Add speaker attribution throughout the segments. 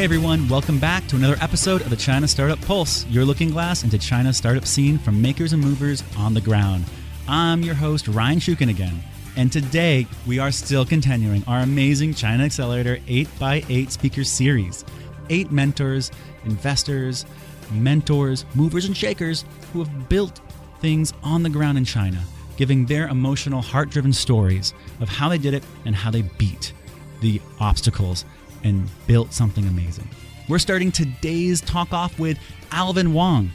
Speaker 1: Hey everyone, welcome back to another episode of the China Startup Pulse, your looking glass into China's startup scene from makers and movers on the ground. I'm your host, Ryan Shukin again, and today we are still continuing our amazing China Accelerator 8x8 speaker series. Eight mentors, investors, mentors, movers, and shakers who have built things on the ground in China, giving their emotional, heart driven stories of how they did it and how they beat the obstacles and built something amazing. We're starting today's talk off with Alvin Wang,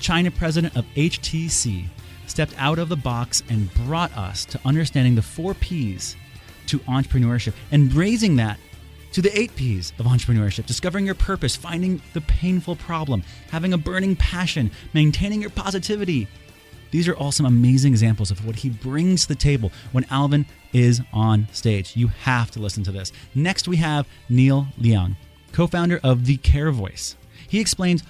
Speaker 1: China president of HTC, stepped out of the box and brought us to understanding the four P's to entrepreneurship and raising that to the eight P's of entrepreneurship discovering your purpose, finding the painful problem, having a burning passion, maintaining your positivity. These are all some amazing examples of what he brings to the table when Alvin is on stage. You have to listen to this. Next, we have Neil Liang, co founder of The Care Voice. He explains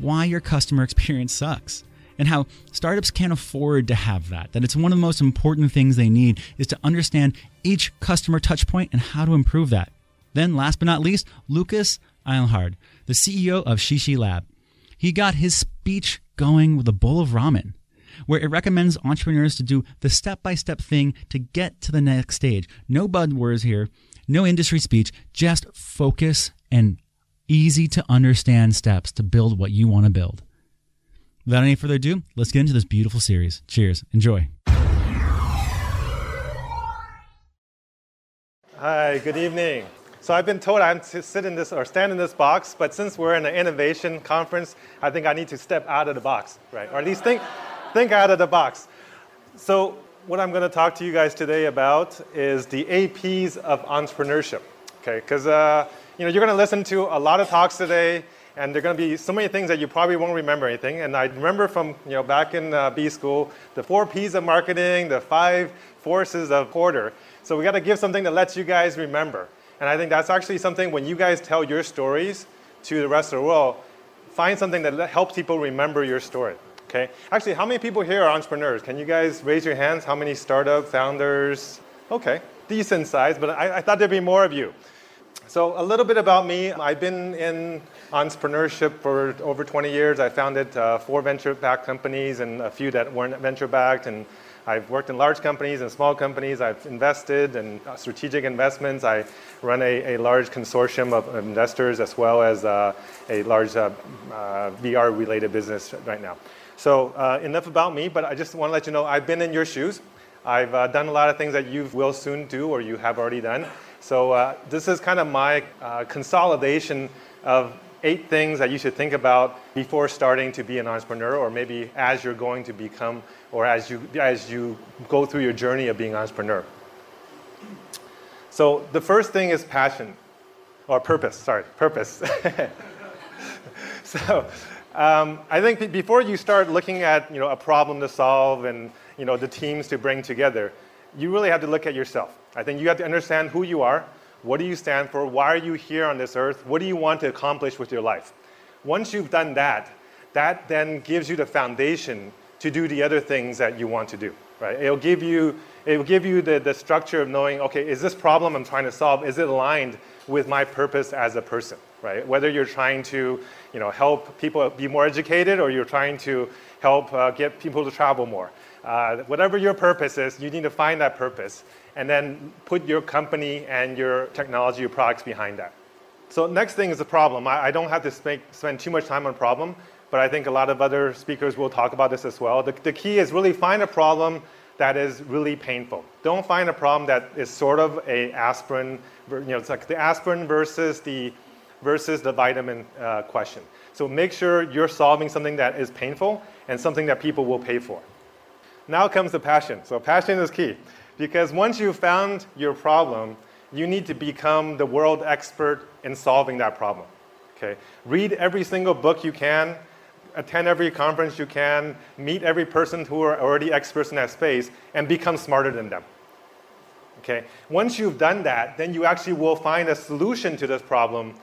Speaker 1: why your customer experience sucks and how startups can't afford to have that. That it's one of the most important things they need is to understand each customer touchpoint and how to improve that. Then, last but not least, Lucas Englehardt, the CEO of Shishi Lab. He got his speech going with a bowl of ramen where it recommends entrepreneurs to do the step by step thing to get to the next stage. No buzzwords here, no industry speech, just focus and easy to understand steps to build what you want to build. Without any further ado, let's get into this beautiful series. Cheers. Enjoy.
Speaker 2: Hi, good evening. So I've been told I'm to sit in this or stand in this box, but since we're in an innovation conference, I think I need to step out of the box, right? Or at least think think out of the box. So, what I'm going to talk to you guys today about is the APs of entrepreneurship. Okay, because uh, you know you're going to listen to a lot of talks today, and there are going to be so many things that you probably won't remember anything. And I remember from you know back in uh, B school the four P's of marketing, the five forces of Porter. So we got to give something that lets you guys remember. And I think that's actually something when you guys tell your stories to the rest of the world, find something that helps people remember your story. Okay. Actually, how many people here are entrepreneurs? Can you guys raise your hands? How many startup founders? Okay, decent size, but I, I thought there'd be more of you. So a little bit about me. I've been in entrepreneurship for over 20 years. I founded uh, four venture-backed companies and a few that weren't venture-backed. And I've worked in large companies and small companies. I've invested in uh, strategic investments. I run a, a large consortium of investors as well as uh, a large uh, uh VR-related business right now. So uh, enough about me, but I just want to let you know I've been in your shoes. I've uh, done a lot of things that you will soon do or you have already done. So uh, this is kind of my uh, consolidation of eight things that you should think about before starting to be an entrepreneur or maybe as you're going to become or as you, as you go through your journey of being an entrepreneur. So the first thing is passion or purpose, sorry, purpose. so um, I think before you start looking at you know, a problem to solve and you know, the teams to bring together, you really have to look at yourself. I think you have to understand who you are, what do you stand for, why are you here on this earth, what do you want to accomplish with your life. Once you've done that, that then gives you the foundation to do the other things that you want to do. Right? It'll give you, it will give you the, the structure of knowing, okay, is this problem I'm trying to solve, is it aligned with my purpose as a person? Right? Whether you're trying to you know, help people be more educated or you're trying to help uh, get people to travel more. Uh, whatever your purpose is, you need to find that purpose and then put your company and your technology, your products behind that. So next thing is the problem. I, I don't have to spend, spend too much time on problem, but I think a lot of other speakers will talk about this as well. The, the key is really find a problem that is really painful. Don't find a problem that is sort of a aspirin, you know, it's like the aspirin versus the versus the vitamin uh, question. So make sure you're solving something that is painful and something that people will pay for. Now comes the passion. So passion is key because once you've found your problem, you need to become the world expert in solving that problem. Okay? Read every single book you can, attend every conference you can, meet every person who are already experts in that space, and become smarter than them. Okay? Once you've done that, then you actually will find a solution to this problem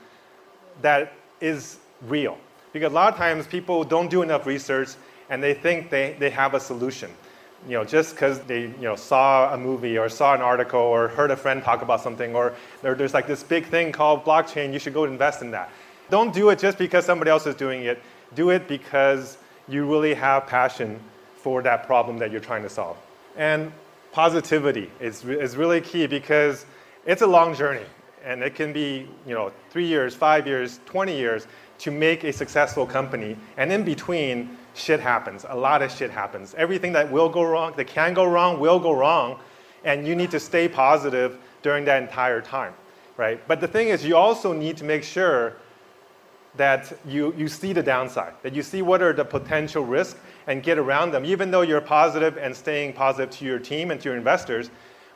Speaker 2: that is real. Because a lot of times people don't do enough research and they think they, they have a solution. You know, just because they you know, saw a movie or saw an article or heard a friend talk about something or there, there's like this big thing called blockchain, you should go invest in that. Don't do it just because somebody else is doing it. Do it because you really have passion for that problem that you're trying to solve. And positivity is, is really key because it's a long journey and it can be you know three years five years 20 years to make a successful company. And in between shit happens. A lot of shit happens. Everything that will go wrong that can go wrong will go wrong. And you need to stay positive during that entire time right? But the thing is you also need to make sure that you, you see the downside that you see what are the potential risks and get around them. Even though you're positive and staying positive to your team and to your investors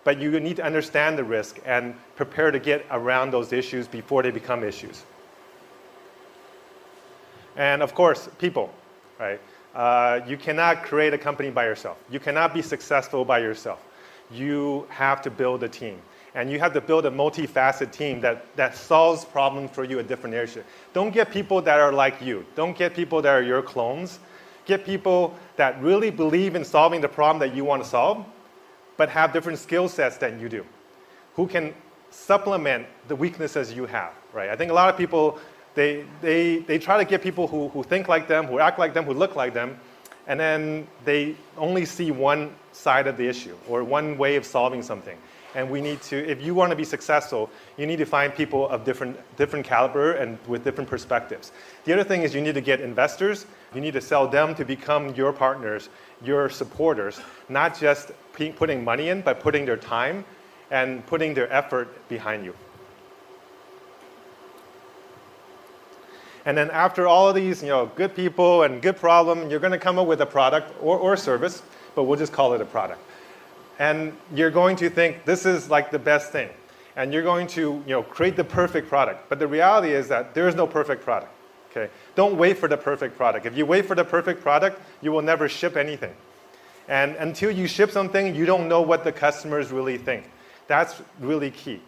Speaker 2: but you need to understand the risk and prepare to get around those issues before they become issues. And of course, people, right? Uh, you cannot create a company by yourself. You cannot be successful by yourself. You have to build a team. And you have to build a multifaceted team that, that solves problems for you at different areas. Don't get people that are like you. Don't get people that are your clones. Get people that really believe in solving the problem that you want to solve but have different skill sets than you do, who can supplement the weaknesses you have, right? I think a lot of people, they, they, they try to get people who, who think like them, who act like them, who look like them, and then they only see one side of the issue or one way of solving something. And we need to, if you want to be successful, you need to find people of different, different caliber and with different perspectives. The other thing is you need to get investors. You need to sell them to become your partners, your supporters, not just putting money in, but putting their time and putting their effort behind you. And then after all of these, you know, good people and good problem, you're going to come up with a product or, or service, but we'll just call it a product. And you're going to think this is like the best thing. And you're going to, you know, create the perfect product. But the reality is that there is no perfect product. Okay? Don't wait for the perfect product. If you wait for the perfect product, you will never ship anything. And until you ship something, you don't know what the customers really think. That's really key.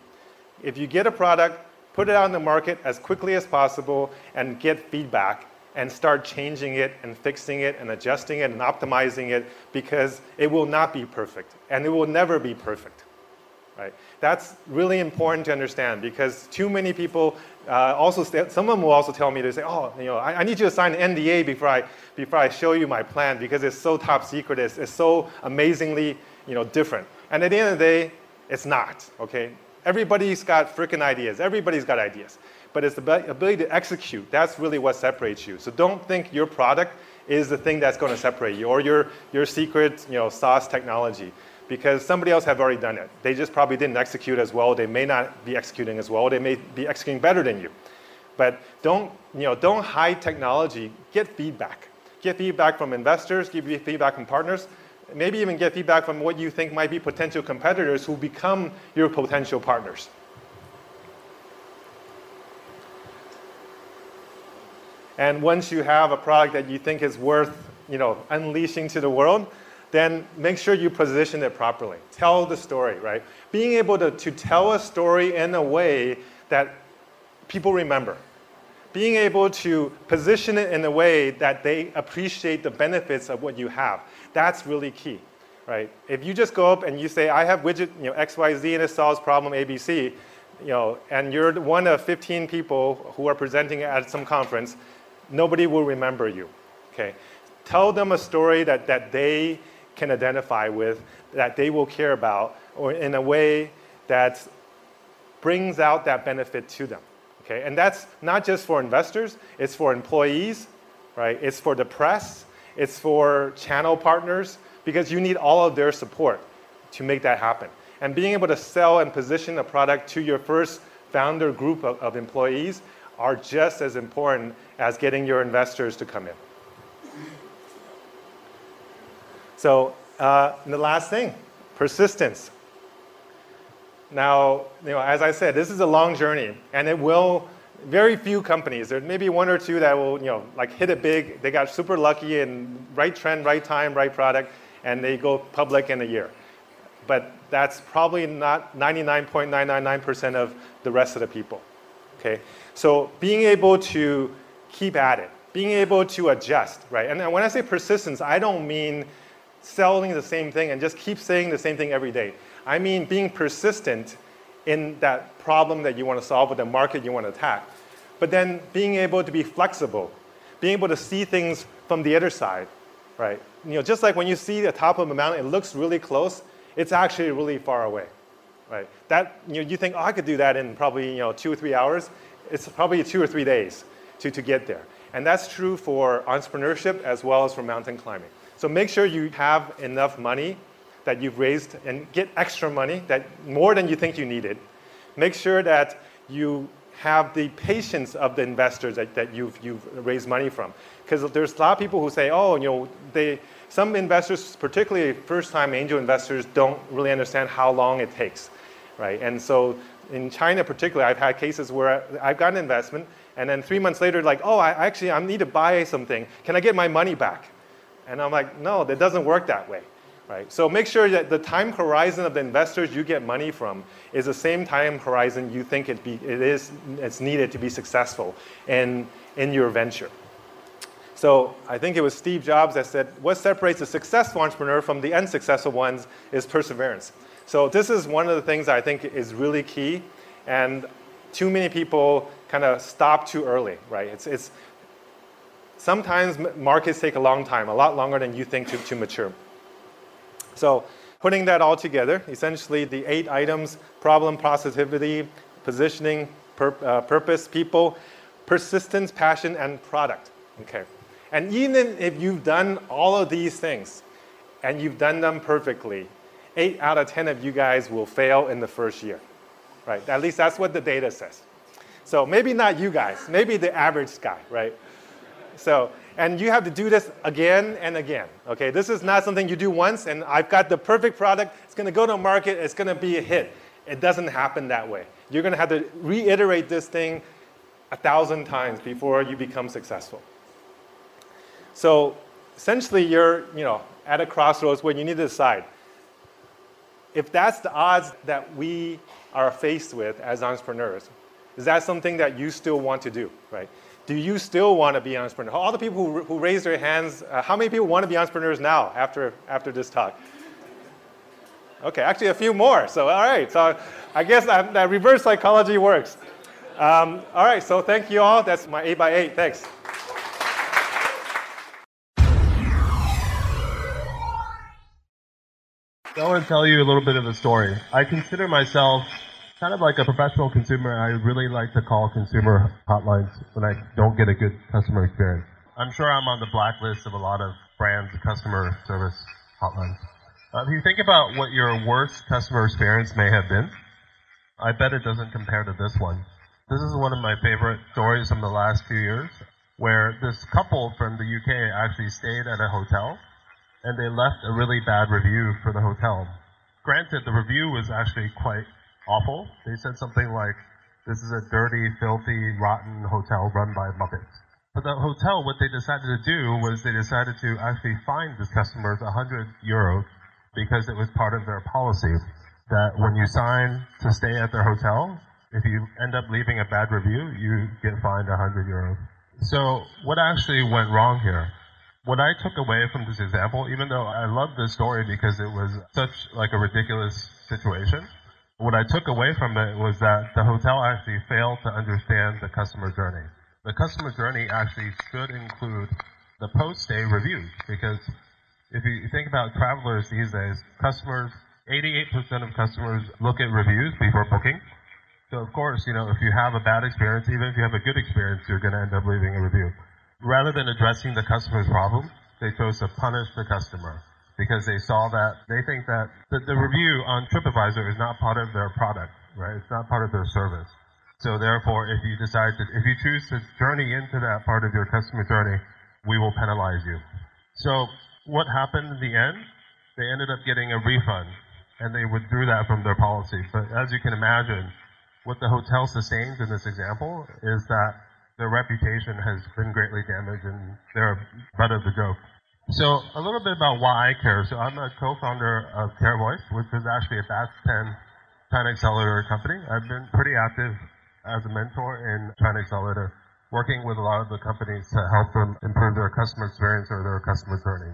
Speaker 2: If you get a product, put it out in the market as quickly as possible and get feedback and start changing it and fixing it and adjusting it and optimizing it because it will not be perfect and it will never be perfect. Right? That's really important to understand because too many people uh, also, some of them will also tell me, they say, oh, you know, I, I, need you to sign an NDA before I, before I show you my plan because it's so top secret, it's, it's so amazingly, you know, different. And at the end of the day, it's not, okay? Everybody's got freaking ideas. Everybody's got ideas. But it's the ability to execute. That's really what separates you. So don't think your product is the thing that's going to separate you or your, your secret, you know, sauce technology because somebody else have already done it. They just probably didn't execute as well. They may not be executing as well. They may be executing better than you. But don't, you know, don't hide technology. Get feedback. Get feedback from investors, give feedback from partners, maybe even get feedback from what you think might be potential competitors who become your potential partners. And once you have a product that you think is worth you know, unleashing to the world, then make sure you position it properly. Tell the story, right? Being able to, to tell a story in a way that people remember. Being able to position it in a way that they appreciate the benefits of what you have. That's really key, right? If you just go up and you say, I have widget you know, XYZ and it solves problem ABC, you know, and you're one of 15 people who are presenting at some conference, nobody will remember you, okay? Tell them a story that, that they can identify with, that they will care about, or in a way that brings out that benefit to them. Okay? And that's not just for investors, it's for employees, right? It's for the press, it's for channel partners, because you need all of their support to make that happen. And being able to sell and position a product to your first founder group of, of employees are just as important as getting your investors to come in. So uh, the last thing, persistence. Now, you know, as I said, this is a long journey, and it will. Very few companies. There may be one or two that will, you know, like hit it big. They got super lucky and right trend, right time, right product, and they go public in a year. But that's probably not 99.999% of the rest of the people. Okay, so being able to keep at it, being able to adjust, right? And when I say persistence, I don't mean selling the same thing and just keep saying the same thing every day. I mean being persistent in that problem that you want to solve or the market you want to attack. but then being able to be flexible, being able to see things from the other side, right? You know, just like when you see the top of a mountain, it looks really close, it's actually really far away, right? That, you know, you think, oh, I could do that in probably, you know, two or three hours. It's probably two or three days to, to get there. And that's true for entrepreneurship as well as for mountain climbing. So make sure you have enough money that you've raised and get extra money, that more than you think you needed. Make sure that you have the patience of the investors that, that you've, you've raised money from. Because there's a lot of people who say, oh, you know, they, some investors, particularly first-time angel investors, don't really understand how long it takes, right? And so in China particularly, I've had cases where I've got an investment, and then three months later, like, oh, I actually I need to buy something. Can I get my money back? And I'm like, no, that doesn't work that way. Right? So make sure that the time horizon of the investors you get money from is the same time horizon you think it, be, it is it's needed to be successful in, in your venture. So I think it was Steve Jobs that said, what separates a successful entrepreneur from the unsuccessful ones is perseverance. So this is one of the things I think is really key. And too many people kind of stop too early, right? It's, it's, sometimes markets take a long time, a lot longer than you think to, to mature. So putting that all together, essentially the eight items, problem, positivity, positioning, pur- uh, purpose, people, persistence, passion, and product. Okay. And even if you've done all of these things and you've done them perfectly, eight out of 10 of you guys will fail in the first year. Right? At least that's what the data says. So maybe not you guys, maybe the average guy, right? So and you have to do this again and again. Okay, this is not something you do once and I've got the perfect product. It's going to go to market. It's going to be a hit. It doesn't happen that way. You're going to have to reiterate this thing a thousand times before you become successful. So essentially, you're you know at a crossroads where you need to decide if that's the odds that we are faced with as entrepreneurs. Is that something that you still want to do, right? do you still want to be an entrepreneur? All the people who, who raised their hands, uh, how many people want to be entrepreneurs now after, after this talk? Okay, actually a few more. So, all right. So I guess that, that reverse psychology works. Um, all right, so thank you all. That's my 8 by 8 Thanks.
Speaker 3: I want to tell you a little bit of a story. I consider myself kind of like a professional consumer, I really like to call consumer hotlines when I don't get a good customer experience. I'm sure I'm on the blacklist of a lot of brands' customer service hotlines. Uh, if you think about what your worst customer experience may have been, I bet it doesn't compare to this one. This is one of my favorite stories from the last few years, where this couple from the UK actually stayed at a hotel, and they left a really bad review for the hotel. Granted, the review was actually quite awful. They said something like, this is a dirty, filthy, rotten hotel run by Muppets. But the hotel, what they decided to do was they decided to actually fine the customers 100 euros because it was part of their policy that when you sign to stay at their hotel, if you end up leaving a bad review, you get fined 100 euros. So what actually went wrong here? What I took away from this example, even though I love this story because it was such like a ridiculous situation, what I took away from it was that the hotel actually failed to understand the customer journey. The customer journey actually should include the post-stay reviews because if you think about travelers these days, customers, 88% of customers look at reviews before booking. So of course, you know, if you have a bad experience, even if you have a good experience, you're going to end up leaving a review. Rather than addressing the customer's problem, they chose to punish the customer because they saw that they think that the, the review on TripAdvisor is not part of their product, right? It's not part of their service. So therefore, if you decide to, if you choose to journey into that part of your customer journey, we will penalize you. So what happened in the end? They ended up getting a refund and they withdrew that from their policy. But as you can imagine, what the hotel sustains in this example is that their reputation has been greatly damaged and they're butt of the joke. So a little bit about why I care. So I'm a co-founder of CareVoice, which is actually a Fast 10 China Accelerator company. I've been pretty active as a mentor in China Accelerator, working with a lot of the companies to help them improve their customer experience or their customer journey.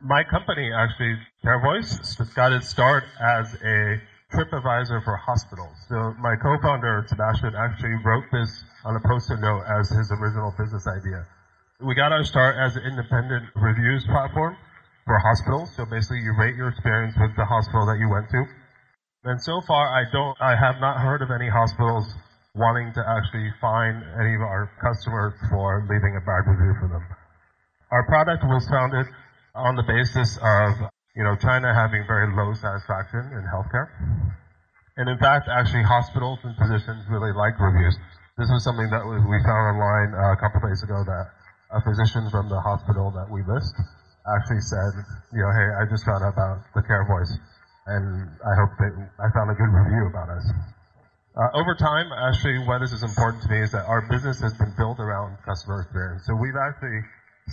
Speaker 3: My company, actually, CareVoice, got its start as a TripAdvisor for hospitals. So my co-founder, Sebastian, actually wrote this on a post-it note as his original business idea. We got our start as an independent reviews platform for hospitals. So basically you rate your experience with the hospital that you went to. And so far I don't, I have not heard of any hospitals wanting to actually fine any of our customers for leaving a bad review for them. Our product was founded on the basis of, you know, China having very low satisfaction in healthcare. And in fact, actually hospitals and physicians really like reviews. This was something that we found online uh, a couple of days ago that a physician from the hospital that we list actually said, you know, hey, I just found out about the Care Voice, and I hope that I found a good review about us. Uh, over time, actually, why this is important to me is that our business has been built around customer experience. So we've actually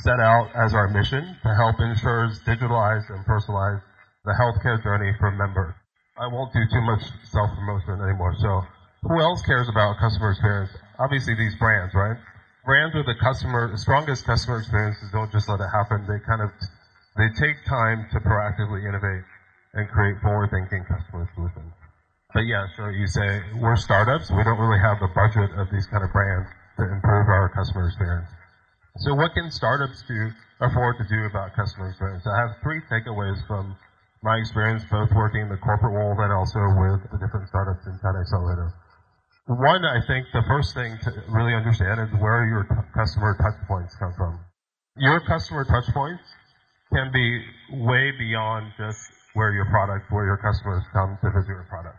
Speaker 3: set out as our mission to help insurers digitalize and personalize the healthcare journey for members. I won't do too much self-promotion anymore. So who else cares about customer experience? Obviously these brands, right? Brands with the customer, strongest customer experiences don't just let it happen. They kind of, they take time to proactively innovate and create forward-thinking customer solutions. But yeah, so you say we're startups. We don't really have the budget of these kind of brands to improve our customer experience. So what can startups do afford to do about customer experience? I have three takeaways from my experience, both working in the corporate world and also with the different startups in China Accelerator. One, I think the first thing to really understand is where your customer touch points come from. Your customer touch points can be way beyond just where your product, where your customers come to visit your product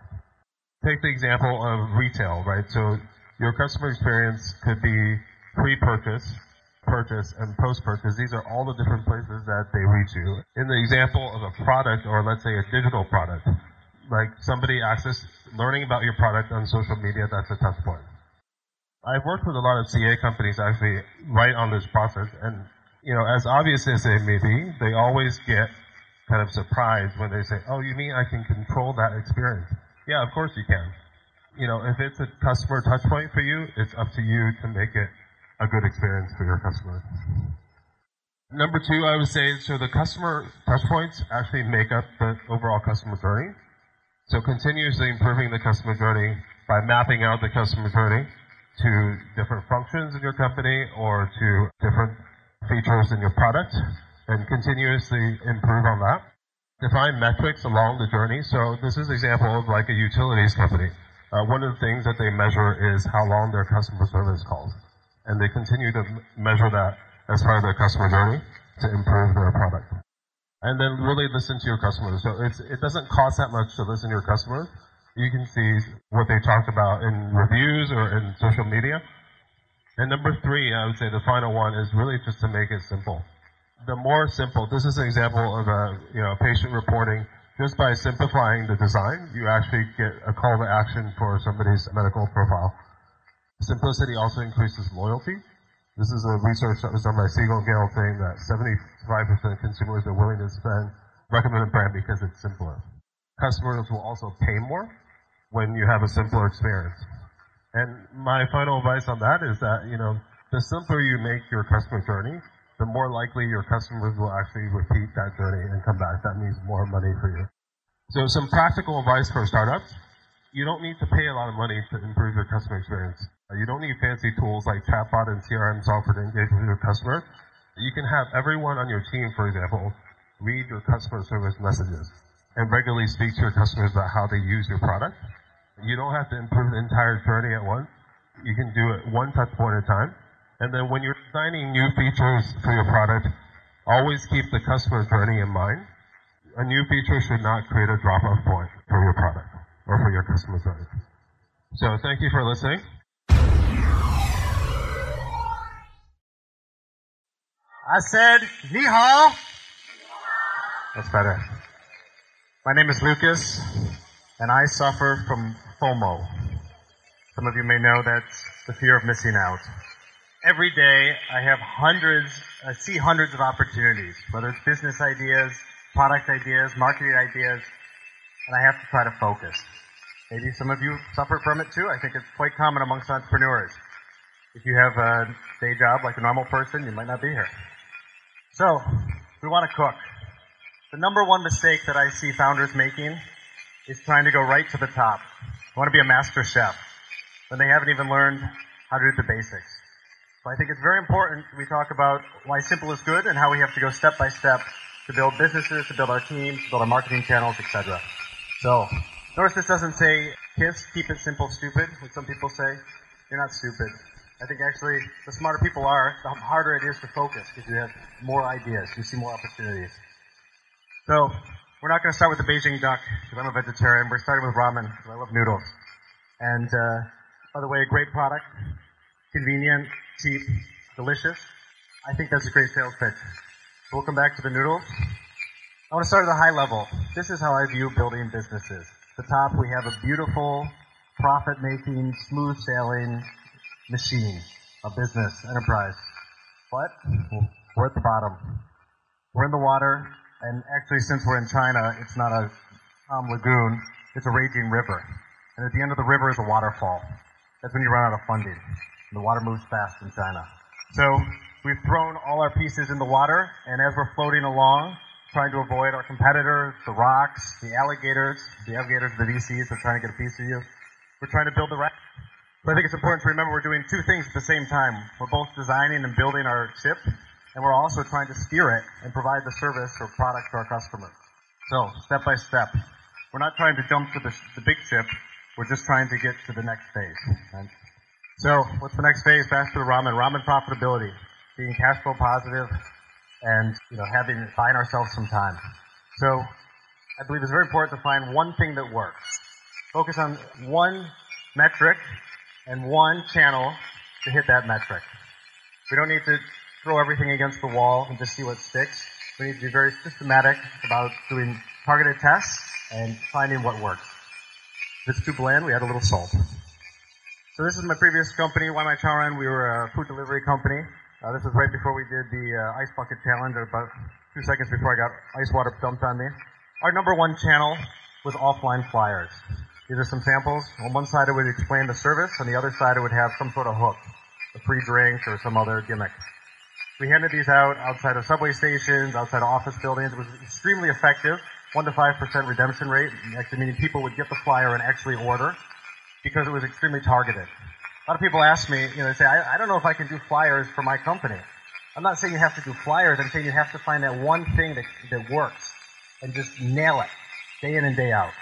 Speaker 3: take the example of retail, right? So your customer experience could be pre-purchase, purchase, and post-purchase. These are all the different places that they reach you. In the example of a product, or let's say a digital product, like somebody access learning about your product on social media, that's a touch point. I've worked with a lot of CA companies actually right on this process, and you know, as obvious as they may be, they always get kind of surprised when they say, "Oh, you mean I can control that experience?" Yeah, of course you can. You know, if it's a customer touch point for you, it's up to you to make it a good experience for your customers. Number two, I would say, so the customer touch points actually make up the overall customer journey. So continuously improving the customer journey by mapping out the customer journey to different functions in your company or to different features in your product and continuously improve on that define metrics along the journey. So this is an example of like a utilities company. Uh, one of the things that they measure is how long their customer service calls. And they continue to measure that as part of their customer journey to improve their product. And then really listen to your customers. So it doesn't cost that much to listen to your customers. You can see what they talked about in reviews or in social media. And number three, I would say the final one is really just to make it simple the more simple, this is an example of a you know patient reporting. Just by simplifying the design, you actually get a call to action for somebody's medical profile. Simplicity also increases loyalty. This is a research that was done by Siegel and Gale saying that 75% of consumers are willing to spend recommend a brand because it's simpler. Customers will also pay more when you have a simpler experience. And my final advice on that is that, you know, the simpler you make your customer journey, the more likely your customers will actually repeat that journey and come back. That means more money for you. So some practical advice for startups. You don't need to pay a lot of money to improve your customer experience. You don't need fancy tools like chatbot and CRM software to engage with your customer. You can have everyone on your team, for example, read your customer service messages and regularly speak to your customers about how they use your product. You don't have to improve the entire journey at once. You can do it one touch point at a time. And then when you're designing new features for your product, always keep the customer journey in mind. A new feature should not create a drop-off point for your product or for your customer journey. So thank you for listening.
Speaker 4: I said, ni hao. That's better. My name is Lucas, and I suffer from FOMO. Some of you may know that's the fear of missing out every day I have hundreds, I see hundreds of opportunities, whether it's business ideas, product ideas, marketing ideas, and I have to try to focus. Maybe some of you suffer from it too. I think it's quite common amongst entrepreneurs. If you have a day job like a normal person, you might not be here. So, we want to cook. The number one mistake that I see founders making is trying to go right to the top. I want to be a master chef when they haven't even learned how to do the basics. So I think it's very important we talk about why simple is good and how we have to go step by step to build businesses, to build our teams, to build our marketing channels, etc. So notice this doesn't say KISS, keep it simple, stupid, like some people say. You're not stupid. I think actually the smarter people are, the harder it is to focus because you have more ideas, you see more opportunities. So we're not going to start with the Beijing duck because I'm a vegetarian. We're starting with ramen because I love noodles. And uh, by the way, a great product, convenient, cheap, delicious. I think that's a great sales pitch. We'll come back to the noodles. I want to start at the high level. This is how I view building businesses. At the top, we have a beautiful, profit-making, smooth-sailing machine, a business, enterprise. But we're at the bottom. We're in the water, and actually, since we're in China, it's not a calm lagoon, it's a raging river. And at the end of the river is a waterfall. That's when you run out of funding. The water moves fast in China. So we've thrown all our pieces in the water, and as we're floating along, trying to avoid our competitors, the rocks, the alligators, the alligators, the VCs are trying to get a piece of you. We're trying to build the raft. But I think it's important to remember we're doing two things at the same time. We're both designing and building our ship, and we're also trying to steer it and provide the service or product to our customers. So, step by step. We're not trying to jump to the, the big ship. We're just trying to get to the next phase. So, what's the next phase? Back to the ramen. Ramen profitability. Being cash flow positive and, you know, having, buying ourselves some time. So, I believe it's very important to find one thing that works. Focus on one metric and one channel to hit that metric. We don't need to throw everything against the wall and just see what sticks. We need to be very systematic about doing targeted tests and finding what works. If it's too bland, we add a little salt. So this is my previous company, Wai Mai Chaoren. We were a food delivery company. Uh, this was right before we did the uh, ice bucket challenge, about two seconds before I got ice water dumped on me. Our number one channel was offline flyers. These are some samples. On one side it would explain the service, on the other side it would have some sort of hook, a free drink or some other gimmick. We handed these out outside of subway stations, outside of office buildings. It was extremely effective. One to five percent redemption rate, actually meaning people would get the flyer and actually order because it was extremely targeted. A lot of people ask me, you know, they say, I, I don't know if I can do flyers for my company. I'm not saying you have to do flyers. I'm saying you have to find that one thing that, that works and just nail it day in and day out.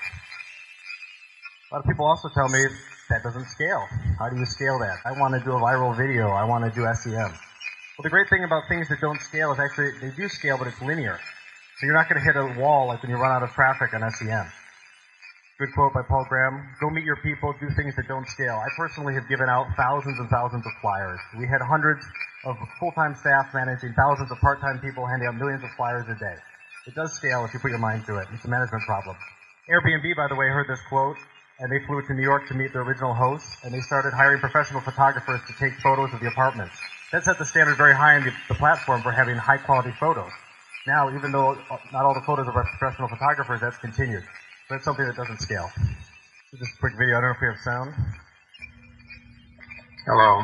Speaker 4: A lot of people also tell me that doesn't scale. How do you scale that? I want to do a viral video. I want to do SEM. Well, the great thing about things that don't scale is actually they do scale, but it's linear. So you're not going to hit a wall like when you run out of traffic on SEM. Good quote by Paul Graham. Go meet your people, do things that don't scale. I personally have given out thousands and thousands of flyers. We had hundreds of full-time staff managing thousands of part-time people handing out millions of flyers a day. It does scale if you put your mind to it. It's a management problem. Airbnb, by the way, heard this quote, and they flew to New York to meet their original hosts, and they started hiring professional photographers to take photos of the apartments. That set the standard very high on the, the platform for having high-quality photos. Now, even though uh, not all the photos are professional photographers, that's continued. But it's something that doesn't scale. So just a quick video. I don't know if we have sound.
Speaker 5: Hello,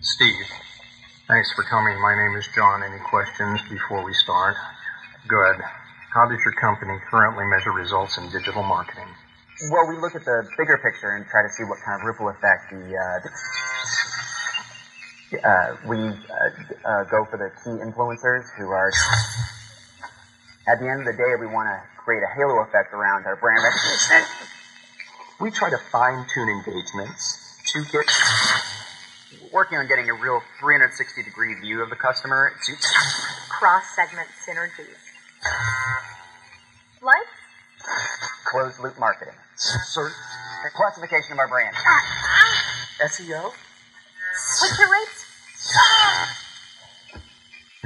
Speaker 5: Steve. Thanks for coming. My name is John. Any questions before we start? Good. How does your company currently measure results in digital marketing?
Speaker 6: Well, we look at the bigger picture and try to see what kind of ripple effect the. Uh, uh, we uh, uh, go for the key influencers who are. At the end of the day, we want to create a halo effect around our brand recognition.
Speaker 5: We try to fine tune engagements to get.
Speaker 6: Working on getting a real 360 degree view of the customer to
Speaker 7: cross segment synergies. Like?
Speaker 6: Closed loop marketing.
Speaker 5: Sir,
Speaker 6: The classification of our brand.
Speaker 5: SEO?
Speaker 7: Click your rates?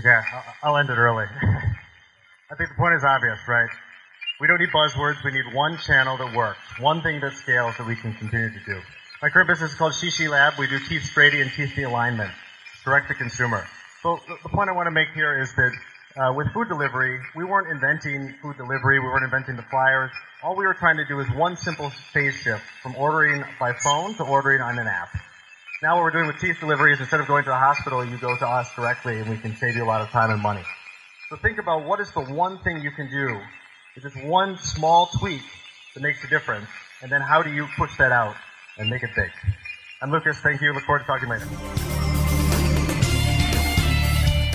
Speaker 4: Yeah, I'll end it early. I think the point is obvious, right? We don't need buzzwords. We need one channel that works, one thing that scales that we can continue to do. My current business is called Shishi Lab. We do teeth straightening and teeth alignment, direct to consumer. So the point I want to make here is that uh, with food delivery, we weren't inventing food delivery. We weren't inventing the flyers. All we were trying to do is one simple phase shift from ordering by phone to ordering on an app. Now what we're doing with teeth delivery is instead of going to the hospital, you go to us directly and we can save you a lot of time and money. So think about what is the one thing you can do with just one small tweak
Speaker 3: that makes a difference, and then how do you push that out and make it big? I'm Lucas. Thank you. Look forward to talking later.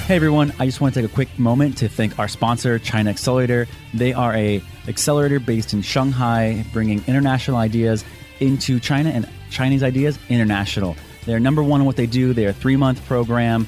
Speaker 1: Hey everyone, I just want to take a quick moment to thank our sponsor, China Accelerator. They are a accelerator based in Shanghai, bringing international ideas into China and Chinese ideas international. They're number one in what they do. They're a three month program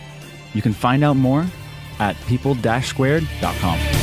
Speaker 1: You can find out more at people-squared.com.